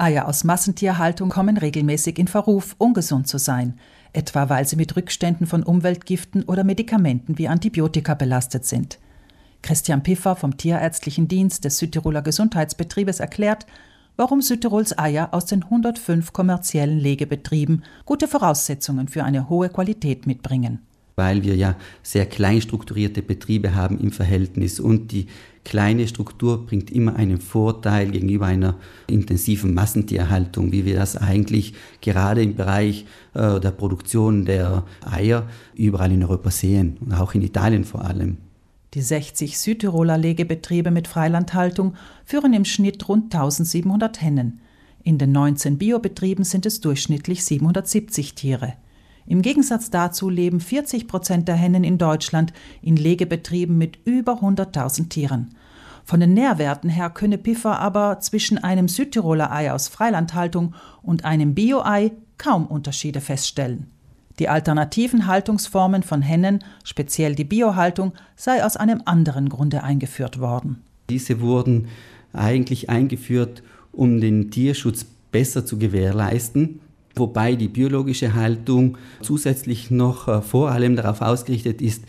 Eier aus Massentierhaltung kommen regelmäßig in Verruf, ungesund zu sein, etwa weil sie mit Rückständen von Umweltgiften oder Medikamenten wie Antibiotika belastet sind. Christian Piffer vom Tierärztlichen Dienst des Südtiroler Gesundheitsbetriebes erklärt, warum Südtirols Eier aus den 105 kommerziellen Legebetrieben gute Voraussetzungen für eine hohe Qualität mitbringen weil wir ja sehr klein strukturierte Betriebe haben im Verhältnis und die kleine Struktur bringt immer einen Vorteil gegenüber einer intensiven Massentierhaltung, wie wir das eigentlich gerade im Bereich äh, der Produktion der Eier überall in Europa sehen und auch in Italien vor allem. Die 60 Südtiroler Legebetriebe mit Freilandhaltung führen im Schnitt rund 1700 Hennen. In den 19 Biobetrieben sind es durchschnittlich 770 Tiere. Im Gegensatz dazu leben 40 Prozent der Hennen in Deutschland in Legebetrieben mit über 100.000 Tieren. Von den Nährwerten her könne Piffer aber zwischen einem Südtiroler Ei aus Freilandhaltung und einem Bio-Ei kaum Unterschiede feststellen. Die alternativen Haltungsformen von Hennen, speziell die Biohaltung, sei aus einem anderen Grunde eingeführt worden. Diese wurden eigentlich eingeführt, um den Tierschutz besser zu gewährleisten wobei die biologische Haltung zusätzlich noch äh, vor allem darauf ausgerichtet ist,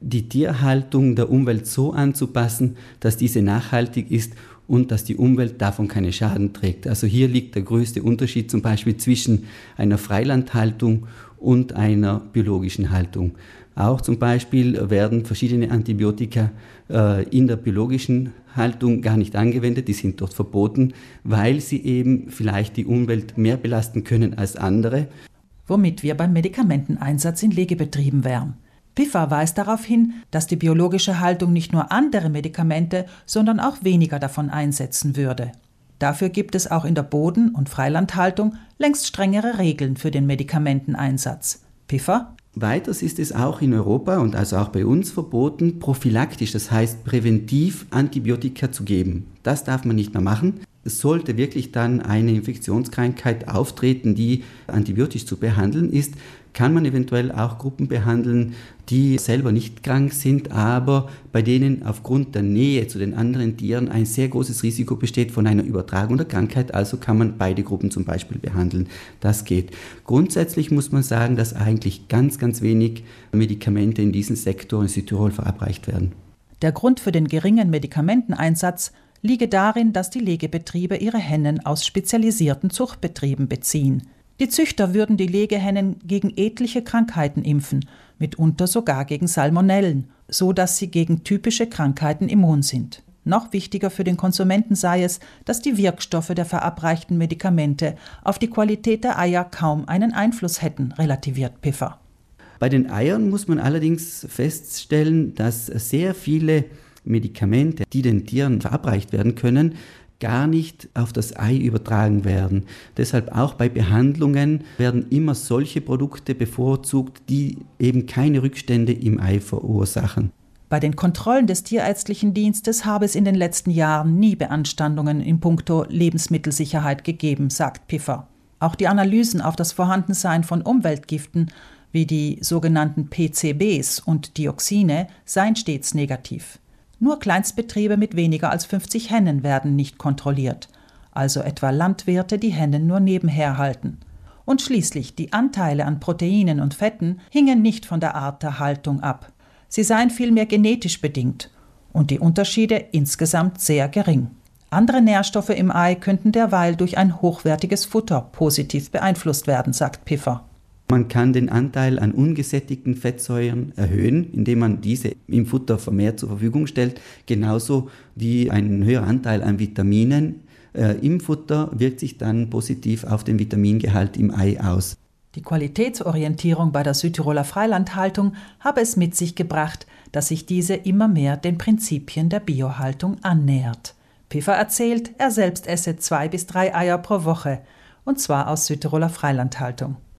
die Tierhaltung der Umwelt so anzupassen, dass diese nachhaltig ist und dass die Umwelt davon keine Schaden trägt. Also hier liegt der größte Unterschied zum Beispiel zwischen einer Freilandhaltung und einer biologischen Haltung. Auch zum Beispiel werden verschiedene Antibiotika äh, in der biologischen Haltung gar nicht angewendet, die sind dort verboten, weil sie eben vielleicht die Umwelt mehr belasten können als andere. Womit wir beim Medikamenteneinsatz in Legebetrieben wären. Piffer weist darauf hin, dass die biologische Haltung nicht nur andere Medikamente, sondern auch weniger davon einsetzen würde. Dafür gibt es auch in der Boden- und Freilandhaltung längst strengere Regeln für den Medikamenteneinsatz. Piffer Weiters ist es auch in Europa und also auch bei uns verboten, prophylaktisch, das heißt präventiv Antibiotika zu geben. Das darf man nicht mehr machen. Sollte wirklich dann eine Infektionskrankheit auftreten, die antibiotisch zu behandeln ist, kann man eventuell auch Gruppen behandeln, die selber nicht krank sind, aber bei denen aufgrund der Nähe zu den anderen Tieren ein sehr großes Risiko besteht von einer Übertragung der Krankheit. Also kann man beide Gruppen zum Beispiel behandeln. Das geht. Grundsätzlich muss man sagen, dass eigentlich ganz, ganz wenig Medikamente in diesem Sektor in Südtirol verabreicht werden. Der Grund für den geringen Medikamenteneinsatz liege darin, dass die Legebetriebe ihre Hennen aus spezialisierten Zuchtbetrieben beziehen. Die Züchter würden die Legehennen gegen etliche Krankheiten impfen, mitunter sogar gegen Salmonellen, so dass sie gegen typische Krankheiten immun sind. Noch wichtiger für den Konsumenten sei es, dass die Wirkstoffe der verabreichten Medikamente auf die Qualität der Eier kaum einen Einfluss hätten, relativiert Piffer. Bei den Eiern muss man allerdings feststellen, dass sehr viele Medikamente, die den Tieren verabreicht werden können, gar nicht auf das Ei übertragen werden. Deshalb auch bei Behandlungen werden immer solche Produkte bevorzugt, die eben keine Rückstände im Ei verursachen. Bei den Kontrollen des Tierärztlichen Dienstes habe es in den letzten Jahren nie Beanstandungen in puncto Lebensmittelsicherheit gegeben, sagt Piffer. Auch die Analysen auf das Vorhandensein von Umweltgiften wie die sogenannten PCBs und Dioxine seien stets negativ. Nur Kleinstbetriebe mit weniger als 50 Hennen werden nicht kontrolliert, also etwa Landwirte, die Hennen nur nebenher halten. Und schließlich die Anteile an Proteinen und Fetten hingen nicht von der Art der Haltung ab. Sie seien vielmehr genetisch bedingt und die Unterschiede insgesamt sehr gering. Andere Nährstoffe im Ei könnten derweil durch ein hochwertiges Futter positiv beeinflusst werden, sagt Piffer. Man kann den Anteil an ungesättigten Fettsäuren erhöhen, indem man diese im Futter vermehrt zur Verfügung stellt, genauso wie ein höherer Anteil an Vitaminen äh, im Futter wirkt sich dann positiv auf den Vitamingehalt im Ei aus. Die Qualitätsorientierung bei der Südtiroler Freilandhaltung habe es mit sich gebracht, dass sich diese immer mehr den Prinzipien der Biohaltung annähert. Piffer erzählt, er selbst esse zwei bis drei Eier pro Woche, und zwar aus Südtiroler Freilandhaltung.